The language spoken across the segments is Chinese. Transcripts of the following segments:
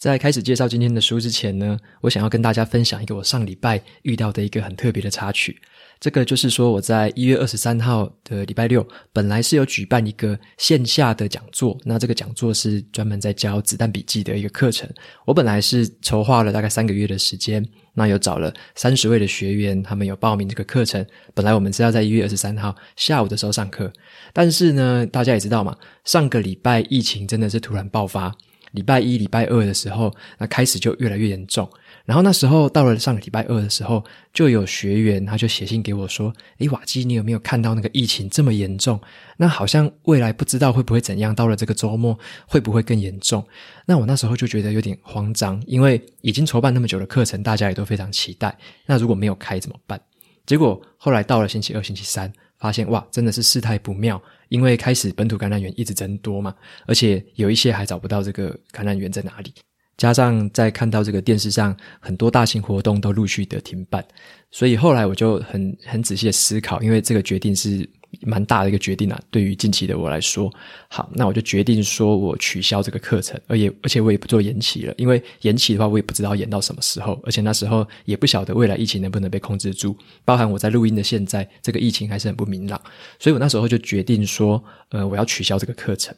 在开始介绍今天的书之前呢，我想要跟大家分享一个我上礼拜遇到的一个很特别的插曲。这个就是说，我在一月二十三号的礼拜六，本来是有举办一个线下的讲座，那这个讲座是专门在教子弹笔记的一个课程。我本来是筹划了大概三个月的时间，那有找了三十位的学员，他们有报名这个课程。本来我们是要在一月二十三号下午的时候上课，但是呢，大家也知道嘛，上个礼拜疫情真的是突然爆发。礼拜一、礼拜二的时候，那开始就越来越严重。然后那时候到了上个礼拜二的时候，就有学员他就写信给我说：“诶，瓦基，你有没有看到那个疫情这么严重？那好像未来不知道会不会怎样，到了这个周末会不会更严重？”那我那时候就觉得有点慌张，因为已经筹办那么久的课程，大家也都非常期待。那如果没有开怎么办？结果后来到了星期二、星期三，发现哇，真的是事态不妙。因为开始本土感染源一直增多嘛，而且有一些还找不到这个感染源在哪里，加上在看到这个电视上很多大型活动都陆续的停办，所以后来我就很很仔细的思考，因为这个决定是。蛮大的一个决定啊，对于近期的我来说，好，那我就决定说我取消这个课程，而且而且我也不做延期了，因为延期的话，我也不知道延到什么时候，而且那时候也不晓得未来疫情能不能被控制住，包含我在录音的现在，这个疫情还是很不明朗，所以我那时候就决定说，呃，我要取消这个课程。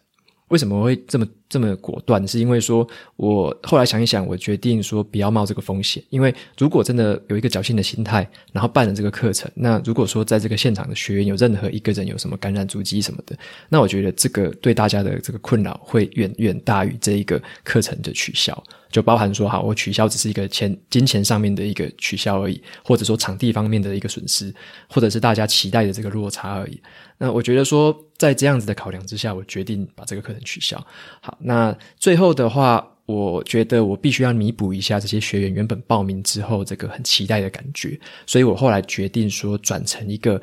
为什么会这么这么果断？是因为说，我后来想一想，我决定说不要冒这个风险。因为如果真的有一个侥幸的心态，然后办了这个课程，那如果说在这个现场的学员有任何一个人有什么感染足迹什么的，那我觉得这个对大家的这个困扰会远远大于这一个课程的取消。就包含说，好，我取消只是一个钱金钱上面的一个取消而已，或者说场地方面的一个损失，或者是大家期待的这个落差而已。那我觉得说，在这样子的考量之下，我决定把这个课程取消。好，那最后的话，我觉得我必须要弥补一下这些学员原本报名之后这个很期待的感觉，所以我后来决定说转成一个。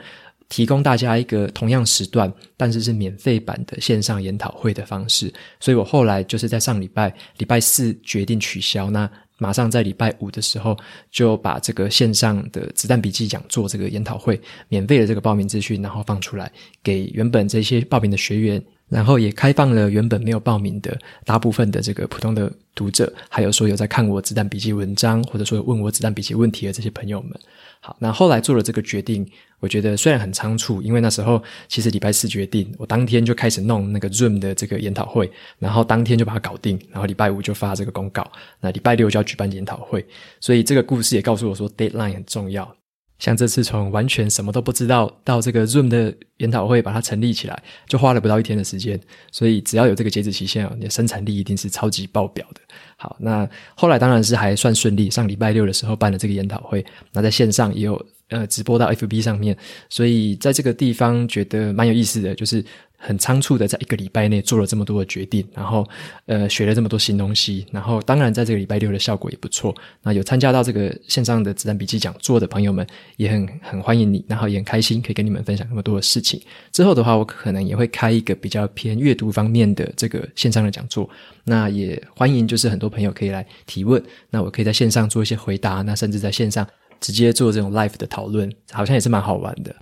提供大家一个同样时段，但是是免费版的线上研讨会的方式，所以我后来就是在上礼拜礼拜四决定取消，那马上在礼拜五的时候就把这个线上的子弹笔记讲座这个研讨会免费的这个报名资讯，然后放出来给原本这些报名的学员，然后也开放了原本没有报名的大部分的这个普通的读者，还有说有在看我子弹笔记文章，或者说问我子弹笔记问题的这些朋友们。好，那后来做了这个决定，我觉得虽然很仓促，因为那时候其实礼拜四决定，我当天就开始弄那个 Zoom 的这个研讨会，然后当天就把它搞定，然后礼拜五就发这个公告，那礼拜六就要举办研讨会，所以这个故事也告诉我说 deadline 很重要。像这次从完全什么都不知道到这个 Zoom 的研讨会把它成立起来，就花了不到一天的时间，所以只要有这个截止期限，你的生产力一定是超级爆表的。好，那后来当然是还算顺利。上礼拜六的时候办了这个研讨会，那在线上也有呃直播到 FB 上面，所以在这个地方觉得蛮有意思的，就是很仓促的在一个礼拜内做了这么多的决定，然后呃学了这么多新东西，然后当然在这个礼拜六的效果也不错。那有参加到这个线上的子弹笔记讲座的朋友们也很很欢迎你，然后也很开心可以跟你们分享那么多的事情。之后的话，我可能也会开一个比较偏阅读方面的这个线上的讲座。那也欢迎，就是很多朋友可以来提问，那我可以在线上做一些回答，那甚至在线上直接做这种 live 的讨论，好像也是蛮好玩的。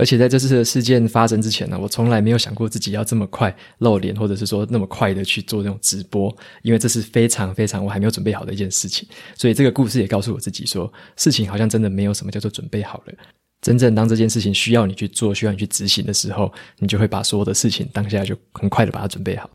而且在这次的事件发生之前呢，我从来没有想过自己要这么快露脸，或者是说那么快的去做那种直播，因为这是非常非常我还没有准备好的一件事情。所以这个故事也告诉我自己说，事情好像真的没有什么叫做准备好了。真正当这件事情需要你去做，需要你去执行的时候，你就会把所有的事情当下就很快的把它准备好。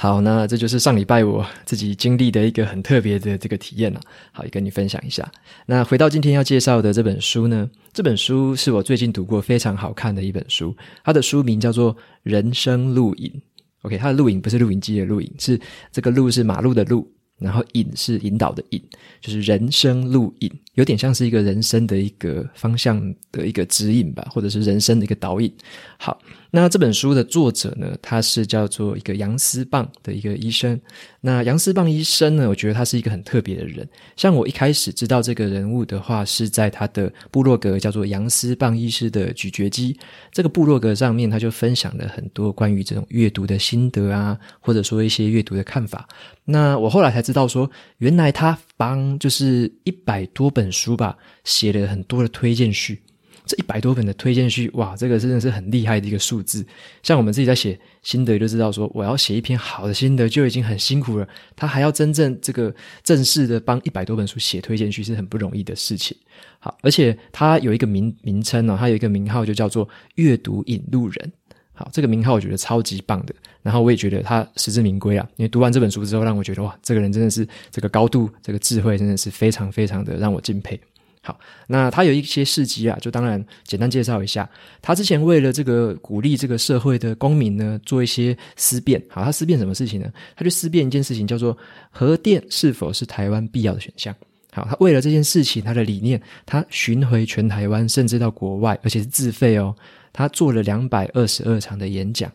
好，那这就是上礼拜我自己经历的一个很特别的这个体验了。好，也跟你分享一下。那回到今天要介绍的这本书呢，这本书是我最近读过非常好看的一本书。它的书名叫做《人生路引》。OK，它的录影不是录影机的录影，是这个路是马路的路，然后引是引导的引，就是人生路引。有点像是一个人生的一个方向的一个指引吧，或者是人生的一个导引。好。那这本书的作者呢，他是叫做一个杨思棒的一个医生。那杨思棒医生呢，我觉得他是一个很特别的人。像我一开始知道这个人物的话，是在他的部落格叫做杨思棒医师的咀嚼肌这个部落格上面，他就分享了很多关于这种阅读的心得啊，或者说一些阅读的看法。那我后来才知道说，原来他帮就是一百多本书吧，写了很多的推荐序。这一百多本的推荐序，哇，这个真的是很厉害的一个数字。像我们自己在写心得，就知道说，我要写一篇好的心得就已经很辛苦了，他还要真正这个正式的帮一百多本书写推荐序，是很不容易的事情。好，而且他有一个名名称哦，他有一个名号就叫做阅读引路人。好，这个名号我觉得超级棒的，然后我也觉得他实至名归啊，因为读完这本书之后，让我觉得哇，这个人真的是这个高度，这个智慧真的是非常非常的让我敬佩。好，那他有一些事迹啊，就当然简单介绍一下。他之前为了这个鼓励这个社会的公民呢，做一些思辨。好，他思辨什么事情呢？他就思辨一件事情，叫做核电是否是台湾必要的选项。好，他为了这件事情，他的理念，他巡回全台湾，甚至到国外，而且是自费哦。他做了两百二十二场的演讲，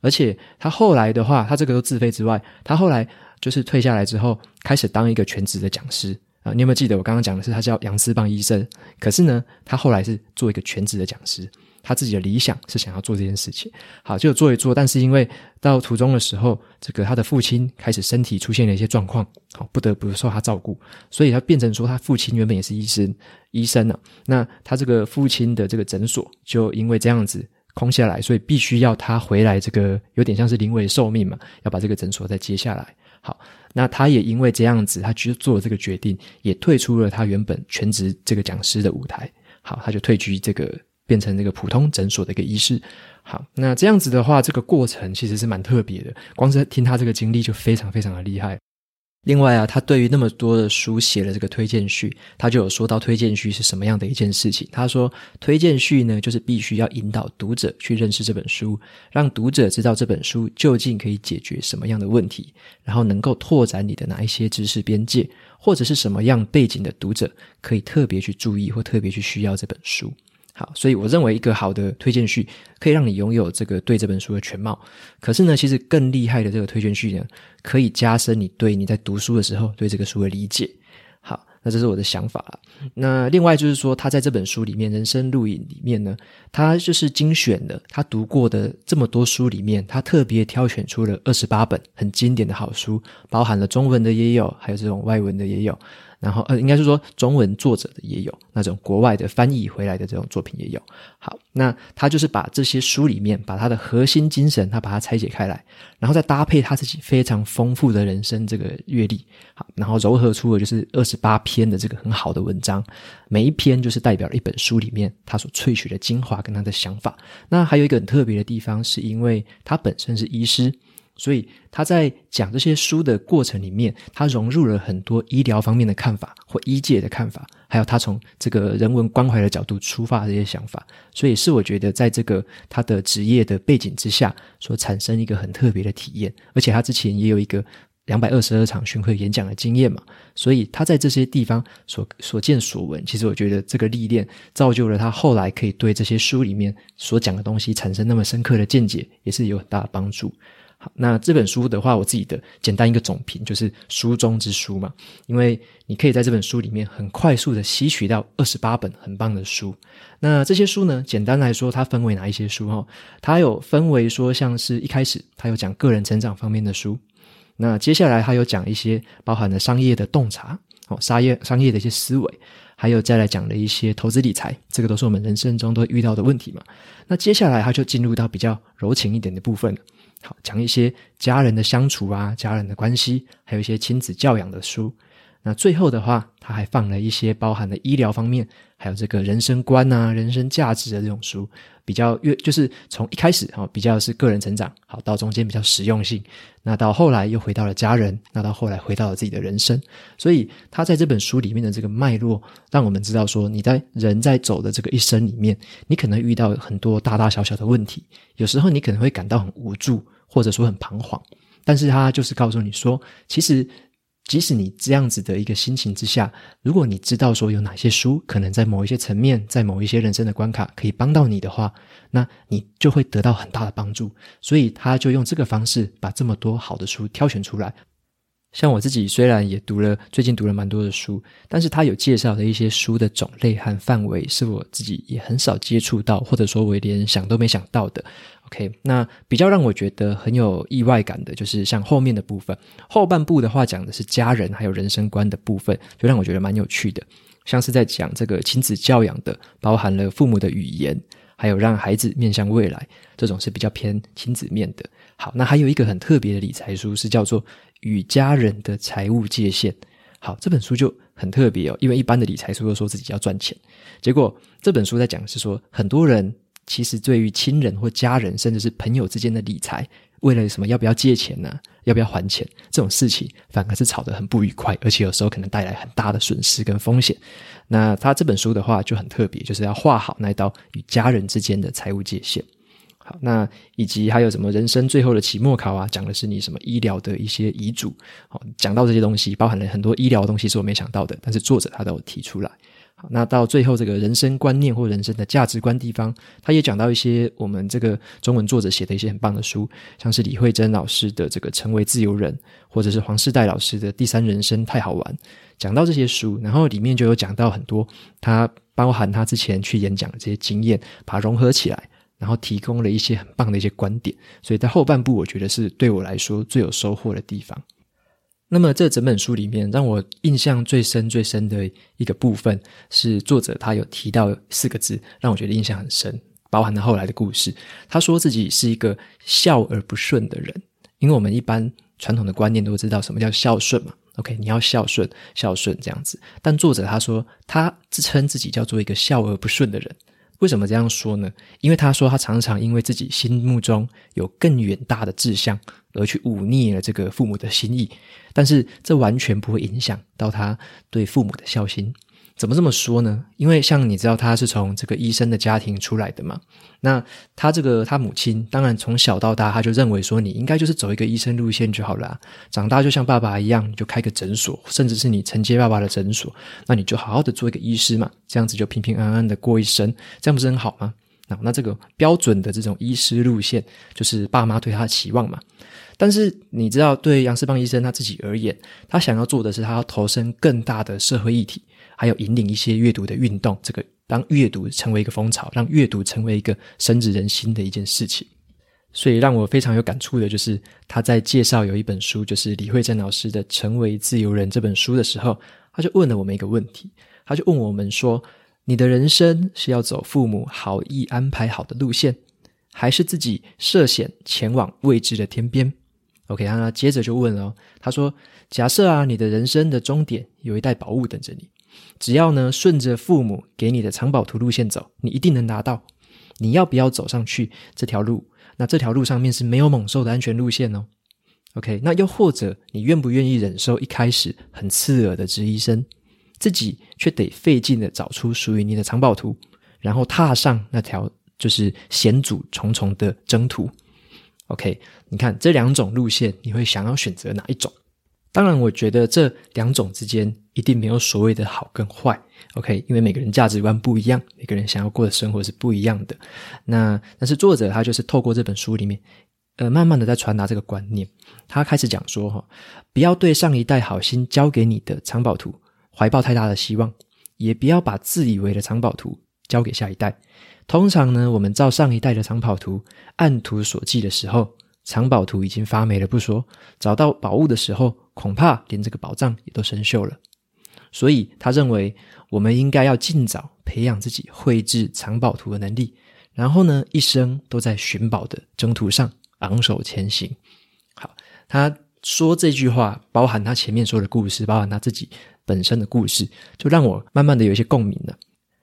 而且他后来的话，他这个都自费之外，他后来就是退下来之后，开始当一个全职的讲师。啊，你有没有记得我刚刚讲的是他叫杨思棒医生？可是呢，他后来是做一个全职的讲师，他自己的理想是想要做这件事情。好，就做一做，但是因为到途中的时候，这个他的父亲开始身体出现了一些状况，好，不得不受他照顾，所以他变成说他父亲原本也是医生，医生啊，那他这个父亲的这个诊所就因为这样子空下来，所以必须要他回来，这个有点像是临危受命嘛，要把这个诊所再接下来。好，那他也因为这样子，他去做了这个决定，也退出了他原本全职这个讲师的舞台。好，他就退居这个，变成这个普通诊所的一个医师。好，那这样子的话，这个过程其实是蛮特别的，光是听他这个经历就非常非常的厉害。另外啊，他对于那么多的书写了这个推荐序，他就有说到推荐序是什么样的一件事情。他说，推荐序呢，就是必须要引导读者去认识这本书，让读者知道这本书究竟可以解决什么样的问题，然后能够拓展你的哪一些知识边界，或者是什么样背景的读者可以特别去注意或特别去需要这本书。好，所以我认为一个好的推荐序可以让你拥有这个对这本书的全貌。可是呢，其实更厉害的这个推荐序呢，可以加深你对你在读书的时候对这个书的理解。好，那这是我的想法了。那另外就是说，他在这本书里面《人生路引》里面呢，他就是精选了他读过的这么多书里面，他特别挑选出了二十八本很经典的好书，包含了中文的也有，还有这种外文的也有。然后，呃，应该是说中文作者的也有，那种国外的翻译回来的这种作品也有。好，那他就是把这些书里面，把他的核心精神，他把它拆解开来，然后再搭配他自己非常丰富的人生这个阅历，好，然后糅合出了就是二十八篇的这个很好的文章，每一篇就是代表了一本书里面他所萃取的精华跟他的想法。那还有一个很特别的地方，是因为他本身是医师。所以他在讲这些书的过程里面，他融入了很多医疗方面的看法或医界的看法，还有他从这个人文关怀的角度出发的这些想法。所以是我觉得在这个他的职业的背景之下所产生一个很特别的体验。而且他之前也有一个两百二十二场巡回演讲的经验嘛，所以他在这些地方所所见所闻，其实我觉得这个历练造就了他后来可以对这些书里面所讲的东西产生那么深刻的见解，也是有很大的帮助。好，那这本书的话，我自己的简单一个总评就是书中之书嘛，因为你可以在这本书里面很快速的吸取到二十八本很棒的书。那这些书呢，简单来说，它分为哪一些书？哈，它有分为说，像是一开始它有讲个人成长方面的书，那接下来它有讲一些包含了商业的洞察，哦，商业商业的一些思维，还有再来讲的一些投资理财，这个都是我们人生中都会遇到的问题嘛。那接下来它就进入到比较柔情一点的部分了。好，讲一些家人的相处啊，家人的关系，还有一些亲子教养的书。那最后的话，他还放了一些包含了医疗方面，还有这个人生观啊、人生价值的这种书，比较越就是从一开始哈，比较是个人成长，好到中间比较实用性，那到后来又回到了家人，那到后来回到了自己的人生。所以他在这本书里面的这个脉络，让我们知道说，你在人在走的这个一生里面，你可能遇到很多大大小小的问题，有时候你可能会感到很无助，或者说很彷徨，但是他就是告诉你说，其实。即使你这样子的一个心情之下，如果你知道说有哪些书可能在某一些层面，在某一些人生的关卡可以帮到你的话，那你就会得到很大的帮助。所以他就用这个方式把这么多好的书挑选出来。像我自己虽然也读了，最近读了蛮多的书，但是他有介绍的一些书的种类和范围是我自己也很少接触到，或者说我连想都没想到的。OK，那比较让我觉得很有意外感的，就是像后面的部分，后半部的话讲的是家人还有人生观的部分，就让我觉得蛮有趣的，像是在讲这个亲子教养的，包含了父母的语言，还有让孩子面向未来，这种是比较偏亲子面的。好，那还有一个很特别的理财书是叫做《与家人的财务界限》。好，这本书就很特别哦，因为一般的理财书都说自己要赚钱，结果这本书在讲是说很多人。其实，对于亲人或家人，甚至是朋友之间的理财，为了什么要不要借钱呢？要不要还钱？这种事情反而是吵得很不愉快，而且有时候可能带来很大的损失跟风险。那他这本书的话就很特别，就是要画好那一道与家人之间的财务界限。好，那以及还有什么人生最后的期末考啊，讲的是你什么医疗的一些遗嘱。好，讲到这些东西，包含了很多医疗的东西是我没想到的，但是作者他都有提出来。好，那到最后这个人生观念或人生的价值观地方，他也讲到一些我们这个中文作者写的一些很棒的书，像是李慧珍老师的这个《成为自由人》，或者是黄世岱老师的《第三人生太好玩》，讲到这些书，然后里面就有讲到很多他包含他之前去演讲的这些经验，把它融合起来，然后提供了一些很棒的一些观点，所以在后半部我觉得是对我来说最有收获的地方。那么这整本书里面，让我印象最深、最深的一个部分，是作者他有提到四个字，让我觉得印象很深，包含了后来的故事。他说自己是一个孝而不顺的人，因为我们一般传统的观念都知道什么叫孝顺嘛。OK，你要孝顺，孝顺这样子。但作者他说，他自称自己叫做一个孝而不顺的人。为什么这样说呢？因为他说他常常因为自己心目中有更远大的志向，而去忤逆了这个父母的心意，但是这完全不会影响到他对父母的孝心。怎么这么说呢？因为像你知道他是从这个医生的家庭出来的嘛，那他这个他母亲当然从小到大他就认为说，你应该就是走一个医生路线就好了，长大就像爸爸一样，你就开个诊所，甚至是你承接爸爸的诊所，那你就好好的做一个医师嘛，这样子就平平安安的过一生，这样不是很好吗？那那这个标准的这种医师路线，就是爸妈对他的期望嘛。但是你知道，对杨世邦医生他自己而言，他想要做的是，他要投身更大的社会议题。还有引领一些阅读的运动，这个当阅读成为一个风潮，让阅读成为一个深植人心的一件事情。所以让我非常有感触的就是他在介绍有一本书，就是李慧珍老师的《成为自由人》这本书的时候，他就问了我们一个问题，他就问我们说：你的人生是要走父母好意安排好的路线，还是自己涉险前往未知的天边？OK，他接着就问了，他说：假设啊，你的人生的终点有一袋宝物等着你。只要呢，顺着父母给你的藏宝图路线走，你一定能达到。你要不要走上去这条路？那这条路上面是没有猛兽的安全路线哦。OK，那又或者你愿不愿意忍受一开始很刺耳的质疑声，自己却得费劲的找出属于你的藏宝图，然后踏上那条就是险阻重重的征途？OK，你看这两种路线，你会想要选择哪一种？当然，我觉得这两种之间一定没有所谓的好跟坏，OK？因为每个人价值观不一样，每个人想要过的生活是不一样的。那但是作者他就是透过这本书里面，呃，慢慢的在传达这个观念。他开始讲说，哈，不要对上一代好心交给你的藏宝图怀抱太大的希望，也不要把自以为的藏宝图交给下一代。通常呢，我们照上一代的藏宝图按图索骥的时候，藏宝图已经发霉了不说，找到宝物的时候。恐怕连这个宝藏也都生锈了，所以他认为我们应该要尽早培养自己绘制藏宝图的能力，然后呢，一生都在寻宝的征途上昂首前行。好，他说这句话，包含他前面说的故事，包含他自己本身的故事，就让我慢慢的有一些共鸣了。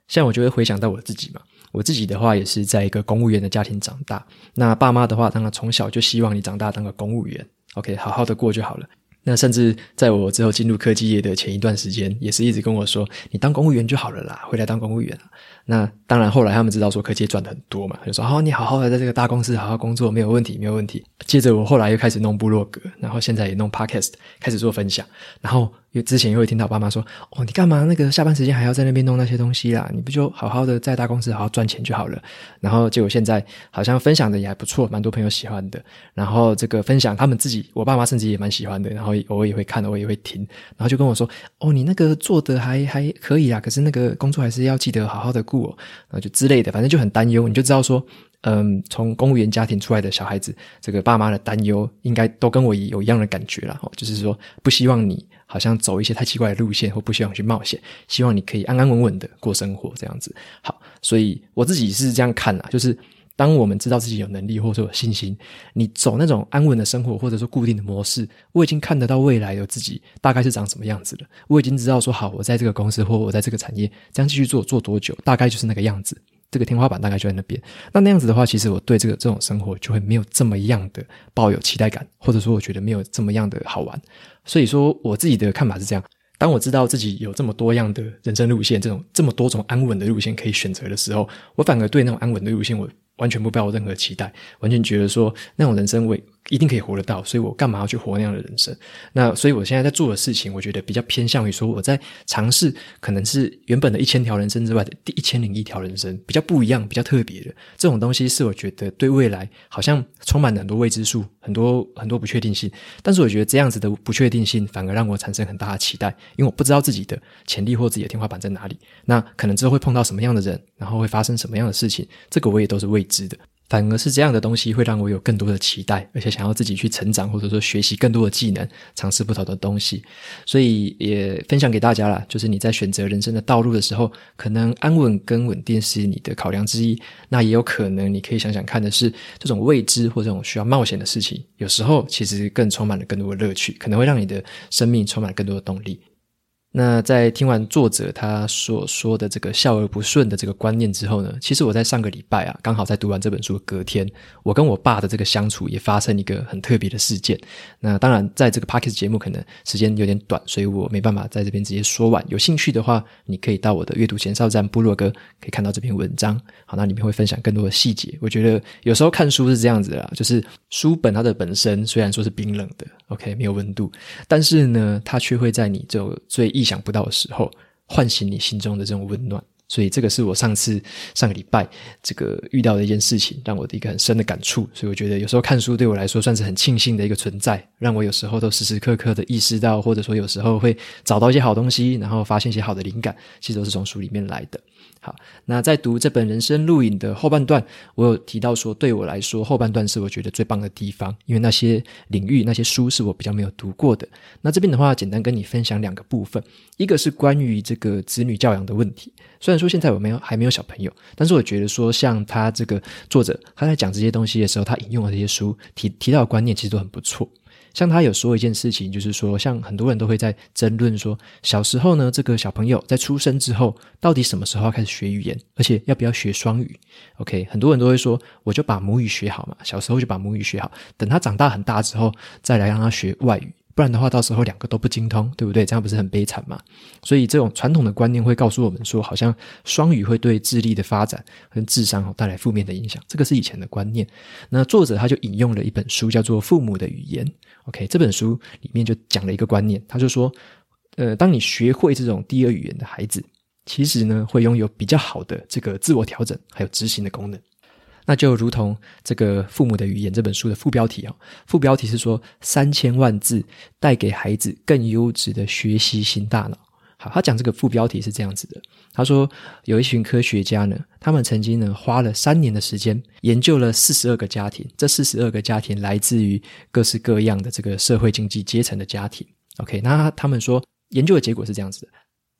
像我就会回想到我自己嘛，我自己的话也是在一个公务员的家庭长大，那爸妈的话，当然从小就希望你长大当个公务员，OK，好好的过就好了。那甚至在我之后进入科技业的前一段时间，也是一直跟我说：“你当公务员就好了啦，回来当公务员。”那当然，后来他们知道说科技赚的很多嘛，就说：“好，你好好的在这个大公司好好工作，没有问题，没有问题。”接着我后来又开始弄部落格，然后现在也弄 Podcast，开始做分享。然后因为之前又会听到爸妈说：“哦，你干嘛那个下班时间还要在那边弄那些东西啦？你不就好好的在大公司好好赚钱就好了？”然后结果现在好像分享的也还不错，蛮多朋友喜欢的。然后这个分享他们自己，我爸妈甚至也蛮喜欢的。然后偶尔也会看，偶尔也会听。然后就跟我说：“哦，你那个做的还还可以啊，可是那个工作还是要记得好好的顾哦。”然后就之类的，反正就很担忧。你就知道说。嗯，从公务员家庭出来的小孩子，这个爸妈的担忧应该都跟我有一样的感觉啦。哦就是说不希望你好像走一些太奇怪的路线，或不希望去冒险，希望你可以安安稳稳的过生活这样子。好，所以我自己是这样看啦，就是当我们知道自己有能力或者说有信心，你走那种安稳的生活或者说固定的模式，我已经看得到未来的自己大概是长什么样子了。我已经知道说好，我在这个公司或我在这个产业这样继续做做多久，大概就是那个样子。这个天花板大概就在那边，那那样子的话，其实我对这个这种生活就会没有这么样的抱有期待感，或者说我觉得没有这么样的好玩。所以说，我自己的看法是这样：当我知道自己有这么多样的人生路线，这种这么多种安稳的路线可以选择的时候，我反而对那种安稳的路线，我完全不抱任何期待，完全觉得说那种人生为。一定可以活得到，所以我干嘛要去活那样的人生？那所以我现在在做的事情，我觉得比较偏向于说，我在尝试可能是原本的一千条人生之外的第一千零一条人生，比较不一样、比较特别的这种东西，是我觉得对未来好像充满了很多未知数、很多很多不确定性。但是我觉得这样子的不确定性，反而让我产生很大的期待，因为我不知道自己的潜力或自己的天花板在哪里。那可能之后会碰到什么样的人，然后会发生什么样的事情，这个我也都是未知的。反而是这样的东西会让我有更多的期待，而且想要自己去成长，或者说学习更多的技能，尝试不同的东西。所以也分享给大家啦，就是你在选择人生的道路的时候，可能安稳跟稳定是你的考量之一。那也有可能你可以想想看的是，这种未知或这种需要冒险的事情，有时候其实更充满了更多的乐趣，可能会让你的生命充满更多的动力。那在听完作者他所说的这个笑而不顺的这个观念之后呢，其实我在上个礼拜啊，刚好在读完这本书的隔天，我跟我爸的这个相处也发生一个很特别的事件。那当然，在这个 Podcast 节目可能时间有点短，所以我没办法在这边直接说完。有兴趣的话，你可以到我的阅读前哨站部落格，可以看到这篇文章。好，那里面会分享更多的细节。我觉得有时候看书是这样子的啦，就是书本它的本身虽然说是冰冷的，OK，没有温度，但是呢，它却会在你这最意想不到的时候，唤醒你心中的这种温暖，所以这个是我上次上个礼拜这个遇到的一件事情，让我的一个很深的感触。所以我觉得有时候看书对我来说算是很庆幸的一个存在，让我有时候都时时刻刻的意识到，或者说有时候会找到一些好东西，然后发现一些好的灵感，其实都是从书里面来的。好，那在读这本人生录影的后半段，我有提到说，对我来说后半段是我觉得最棒的地方，因为那些领域、那些书是我比较没有读过的。那这边的话，简单跟你分享两个部分，一个是关于这个子女教养的问题。虽然说现在我没有还没有小朋友，但是我觉得说，像他这个作者他在讲这些东西的时候，他引用的这些书提提到的观念，其实都很不错。像他有说一件事情，就是说，像很多人都会在争论说，小时候呢，这个小朋友在出生之后，到底什么时候要开始学语言，而且要不要学双语？OK，很多人都会说，我就把母语学好嘛，小时候就把母语学好，等他长大很大之后，再来让他学外语，不然的话，到时候两个都不精通，对不对？这样不是很悲惨吗？所以这种传统的观念会告诉我们说，好像双语会对智力的发展跟智商带来负面的影响，这个是以前的观念。那作者他就引用了一本书，叫做《父母的语言》。OK，这本书里面就讲了一个观念，他就说，呃，当你学会这种第二语言的孩子，其实呢会拥有比较好的这个自我调整还有执行的功能。那就如同这个《父母的语言》这本书的副标题啊，副标题是说三千万字带给孩子更优质的学习型大脑。好，他讲这个副标题是这样子的。他说，有一群科学家呢，他们曾经呢花了三年的时间研究了四十二个家庭，这四十二个家庭来自于各式各样的这个社会经济阶层的家庭。OK，那他们说研究的结果是这样子的，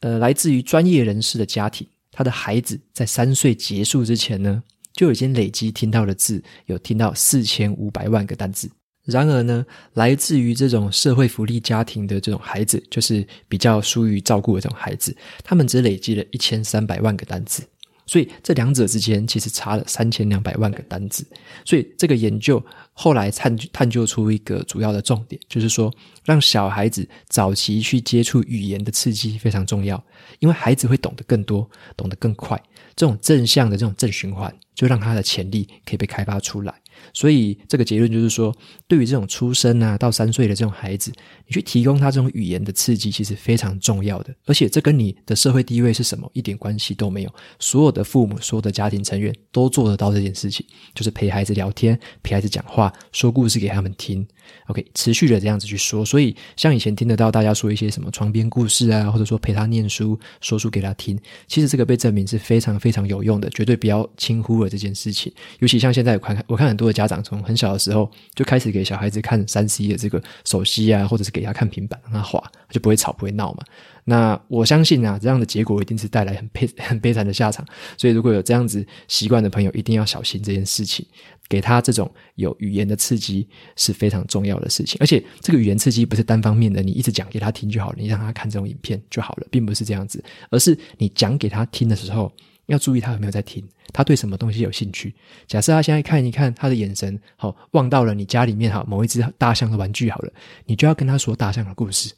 呃，来自于专业人士的家庭，他的孩子在三岁结束之前呢，就已经累积听到的字有听到四千五百万个单字。然而呢，来自于这种社会福利家庭的这种孩子，就是比较疏于照顾的这种孩子，他们只累积了一千三百万个单字。所以这两者之间其实差了三千两百万个单字。所以这个研究后来探探究出一个主要的重点，就是说让小孩子早期去接触语言的刺激非常重要，因为孩子会懂得更多，懂得更快。这种正向的这种正循环，就让他的潜力可以被开发出来。所以这个结论就是说，对于这种出生啊到三岁的这种孩子，你去提供他这种语言的刺激，其实非常重要的。而且这跟你的社会地位是什么一点关系都没有。所有的父母、所有的家庭成员都做得到这件事情，就是陪孩子聊天、陪孩子讲话、说故事给他们听。OK，持续的这样子去说。所以像以前听得到大家说一些什么床边故事啊，或者说陪他念书、说书给他听，其实这个被证明是非常非常有用的，绝对不要轻忽了这件事情。尤其像现在我看，我看很多的家长从很小的时候就开始给小孩子看三 C 的这个手机啊，或者是给他看平板让他滑，就不会吵不会闹嘛。那我相信啊，这样的结果一定是带来很悲 很悲惨的下场。所以如果有这样子习惯的朋友，一定要小心这件事情。给他这种有语言的刺激是非常重要的事情，而且这个语言刺激不是单方面的，你一直讲给他听就好了，你让他看这种影片就好了，并不是这样子，而是你讲给他听的时候，要注意他有没有在听，他对什么东西有兴趣。假设他现在看一看，他的眼神好望到了你家里面哈某一只大象的玩具好了，你就要跟他说大象的故事，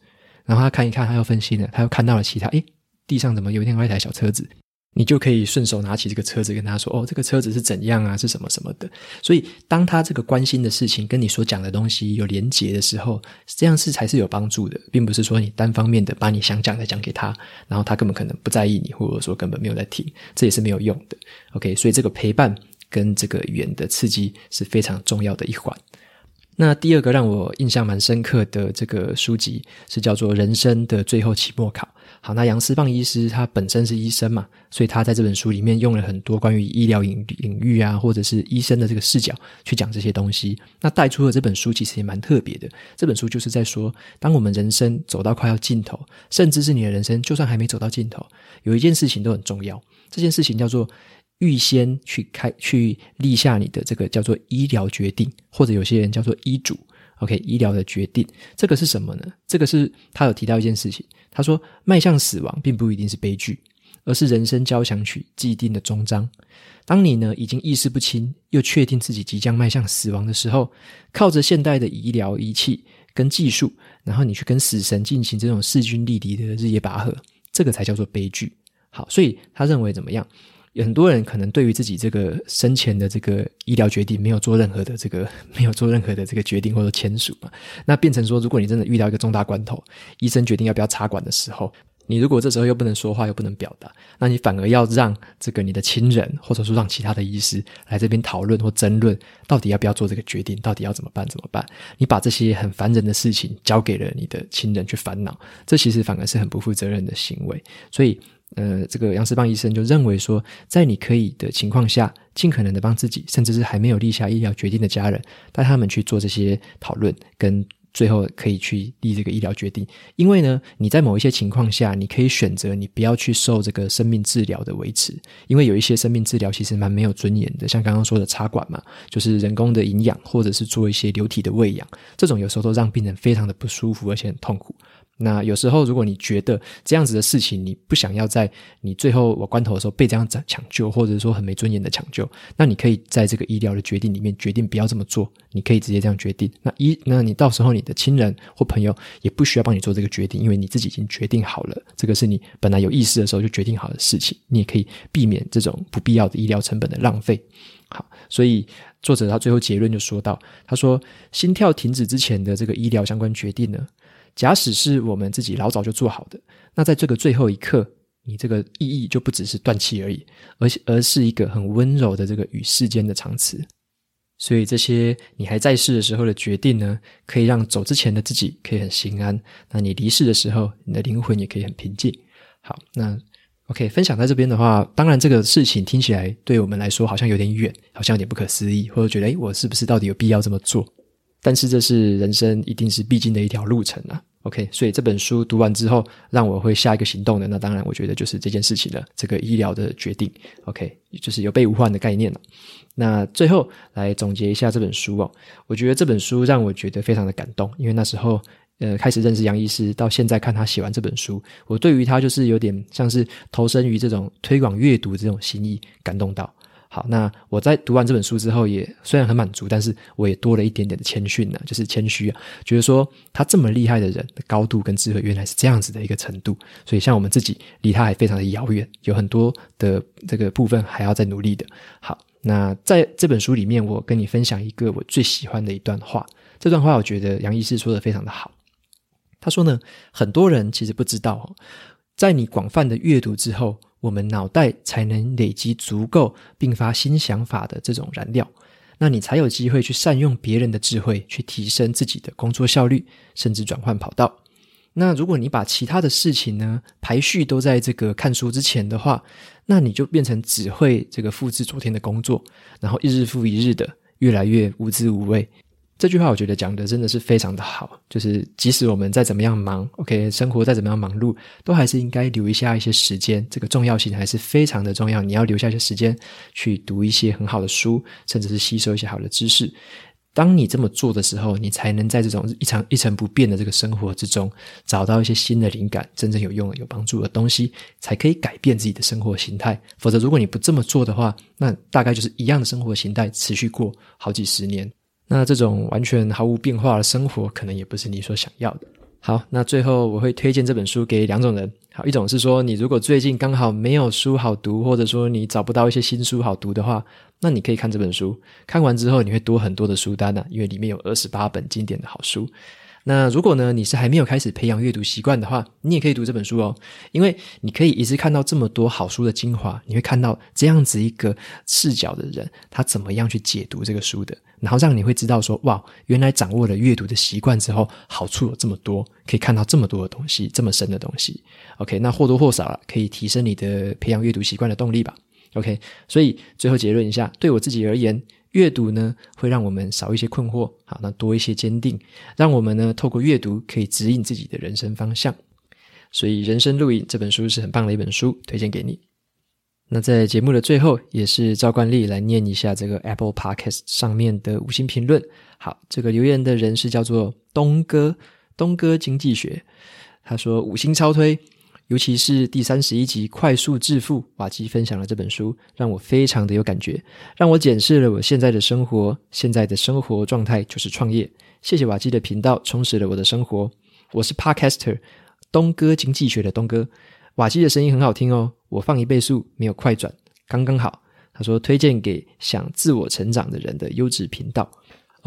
然后他看一看，他又分析了，他又看到了其他，诶，地上怎么有另外一台小车子？你就可以顺手拿起这个车子，跟他说：“哦，这个车子是怎样啊？是什么什么的。”所以，当他这个关心的事情跟你所讲的东西有连结的时候，这样是才是有帮助的，并不是说你单方面的把你想讲的讲给他，然后他根本可能不在意你，或者说根本没有在听，这也是没有用的。OK，所以这个陪伴跟这个语言的刺激是非常重要的一环。那第二个让我印象蛮深刻的这个书籍是叫做《人生的最后期末考》。好，那杨思棒医师他本身是医生嘛，所以他在这本书里面用了很多关于医疗领领域啊，或者是医生的这个视角去讲这些东西。那带出的这本书其实也蛮特别的。这本书就是在说，当我们人生走到快要尽头，甚至是你的人生就算还没走到尽头，有一件事情都很重要。这件事情叫做。预先去开去立下你的这个叫做医疗决定，或者有些人叫做医嘱，OK，医疗的决定，这个是什么呢？这个是他有提到一件事情，他说迈向死亡并不一定是悲剧，而是人生交响曲既定的终章。当你呢已经意识不清，又确定自己即将迈向死亡的时候，靠着现代的医疗仪器跟技术，然后你去跟死神进行这种势均力敌的日夜拔河，这个才叫做悲剧。好，所以他认为怎么样？很多人可能对于自己这个生前的这个医疗决定没有做任何的这个 没有做任何的这个决定或者签署嘛，那变成说，如果你真的遇到一个重大关头，医生决定要不要插管的时候，你如果这时候又不能说话又不能表达，那你反而要让这个你的亲人或者说让其他的医师来这边讨论或争论，到底要不要做这个决定，到底要怎么办怎么办？你把这些很烦人的事情交给了你的亲人去烦恼，这其实反而是很不负责任的行为，所以。呃，这个杨思邦医生就认为说，在你可以的情况下，尽可能的帮自己，甚至是还没有立下医疗决定的家人，带他们去做这些讨论，跟最后可以去立这个医疗决定。因为呢，你在某一些情况下，你可以选择你不要去受这个生命治疗的维持，因为有一些生命治疗其实蛮没有尊严的，像刚刚说的插管嘛，就是人工的营养，或者是做一些流体的喂养，这种有时候都让病人非常的不舒服，而且很痛苦。那有时候，如果你觉得这样子的事情，你不想要在你最后我关头的时候被这样子抢救，或者说很没尊严的抢救，那你可以在这个医疗的决定里面决定不要这么做。你可以直接这样决定。那一，那你到时候你的亲人或朋友也不需要帮你做这个决定，因为你自己已经决定好了，这个是你本来有意识的时候就决定好的事情。你也可以避免这种不必要的医疗成本的浪费。好，所以作者他最后结论就说到，他说心跳停止之前的这个医疗相关决定呢，假使是我们自己老早就做好的，那在这个最后一刻，你这个意义就不只是断气而已，而而是一个很温柔的这个与世间的长辞。所以这些你还在世的时候的决定呢，可以让走之前的自己可以很心安。那你离世的时候，你的灵魂也可以很平静。好，那 OK，分享在这边的话，当然这个事情听起来对我们来说好像有点远，好像有点不可思议，或者觉得诶，我是不是到底有必要这么做？但是这是人生一定是必经的一条路程啊。OK，所以这本书读完之后，让我会下一个行动的，那当然我觉得就是这件事情了，这个医疗的决定。OK，就是有备无患的概念了。那最后来总结一下这本书哦，我觉得这本书让我觉得非常的感动，因为那时候呃开始认识杨医师，到现在看他写完这本书，我对于他就是有点像是投身于这种推广阅读这种心意感动到。好，那我在读完这本书之后也，虽然很满足，但是我也多了一点点的谦逊呢，就是谦虚啊，觉得说他这么厉害的人高度跟智慧原来是这样子的一个程度，所以像我们自己离他还非常的遥远，有很多的这个部分还要再努力的。好，那在这本书里面，我跟你分享一个我最喜欢的一段话，这段话我觉得杨医师说的非常的好。他说呢，很多人其实不知道，在你广泛的阅读之后。我们脑袋才能累积足够并发新想法的这种燃料，那你才有机会去善用别人的智慧，去提升自己的工作效率，甚至转换跑道。那如果你把其他的事情呢，排序都在这个看书之前的话，那你就变成只会这个复制昨天的工作，然后一日复一日的，越来越无滋无味。这句话我觉得讲的真的是非常的好，就是即使我们再怎么样忙，OK，生活再怎么样忙碌，都还是应该留一下一些时间，这个重要性还是非常的重要。你要留下一些时间去读一些很好的书，甚至是吸收一些好的知识。当你这么做的时候，你才能在这种一成一成不变的这个生活之中，找到一些新的灵感，真正有用的、有帮助的东西，才可以改变自己的生活形态。否则，如果你不这么做的话，那大概就是一样的生活形态持续过好几十年。那这种完全毫无变化的生活，可能也不是你所想要的。好，那最后我会推荐这本书给两种人。好，一种是说，你如果最近刚好没有书好读，或者说你找不到一些新书好读的话，那你可以看这本书。看完之后，你会多很多的书单呢，因为里面有二十八本经典的好书。那如果呢，你是还没有开始培养阅读习惯的话，你也可以读这本书哦，因为你可以一次看到这么多好书的精华，你会看到这样子一个视角的人，他怎么样去解读这个书的，然后让你会知道说，哇，原来掌握了阅读的习惯之后，好处有这么多，可以看到这么多的东西，这么深的东西。OK，那或多或少了，可以提升你的培养阅读习惯的动力吧。OK，所以最后结论一下，对我自己而言。阅读呢，会让我们少一些困惑，好，那多一些坚定，让我们呢透过阅读可以指引自己的人生方向。所以，《人生路引》这本书是很棒的一本书，推荐给你。那在节目的最后，也是照惯例来念一下这个 Apple Podcast 上面的五星评论。好，这个留言的人是叫做东哥，东哥经济学，他说五星超推。尤其是第三十一集《快速致富》，瓦基分享了这本书，让我非常的有感觉，让我检视了我现在的生活，现在的生活状态就是创业。谢谢瓦基的频道，充实了我的生活。我是 Podcaster 东哥经济学的东哥，瓦西的声音很好听哦，我放一倍速，没有快转，刚刚好。他说推荐给想自我成长的人的优质频道。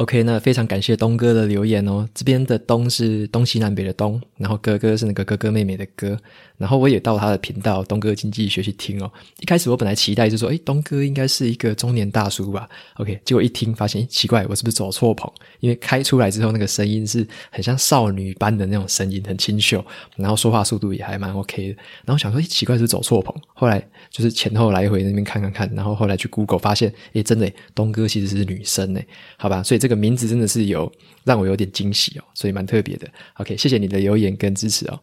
OK，那非常感谢东哥的留言哦。这边的“东”是东西南北的“东”，然后“哥哥”是那个哥哥妹妹的“哥”。然后我也到他的频道“东哥经济学”去听哦。一开始我本来期待就说，诶，东哥应该是一个中年大叔吧？OK，结果一听发现，奇怪，我是不是走错棚？因为开出来之后，那个声音是很像少女般的那种声音，很清秀，然后说话速度也还蛮 OK 的。然后想说，诶，奇怪，是走错棚？后来就是前后来回那边看看看，然后后来去 Google 发现，诶，真的，东哥其实是女生诶，好吧？所以这个名字真的是有让我有点惊喜哦，所以蛮特别的。OK，谢谢你的留言跟支持哦。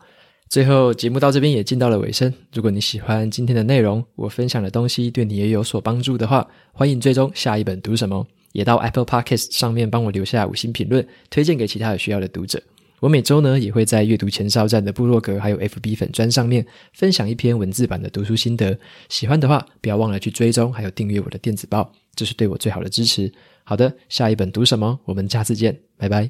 最后节目到这边也进到了尾声。如果你喜欢今天的内容，我分享的东西对你也有所帮助的话，欢迎追踪下一本读什么，也到 Apple Podcast 上面帮我留下五星评论，推荐给其他有需要的读者。我每周呢也会在阅读前哨站的部落格还有 FB 粉砖上面分享一篇文字版的读书心得。喜欢的话，不要忘了去追踪还有订阅我的电子报，这是对我最好的支持。好的，下一本读什么？我们下次见，拜拜。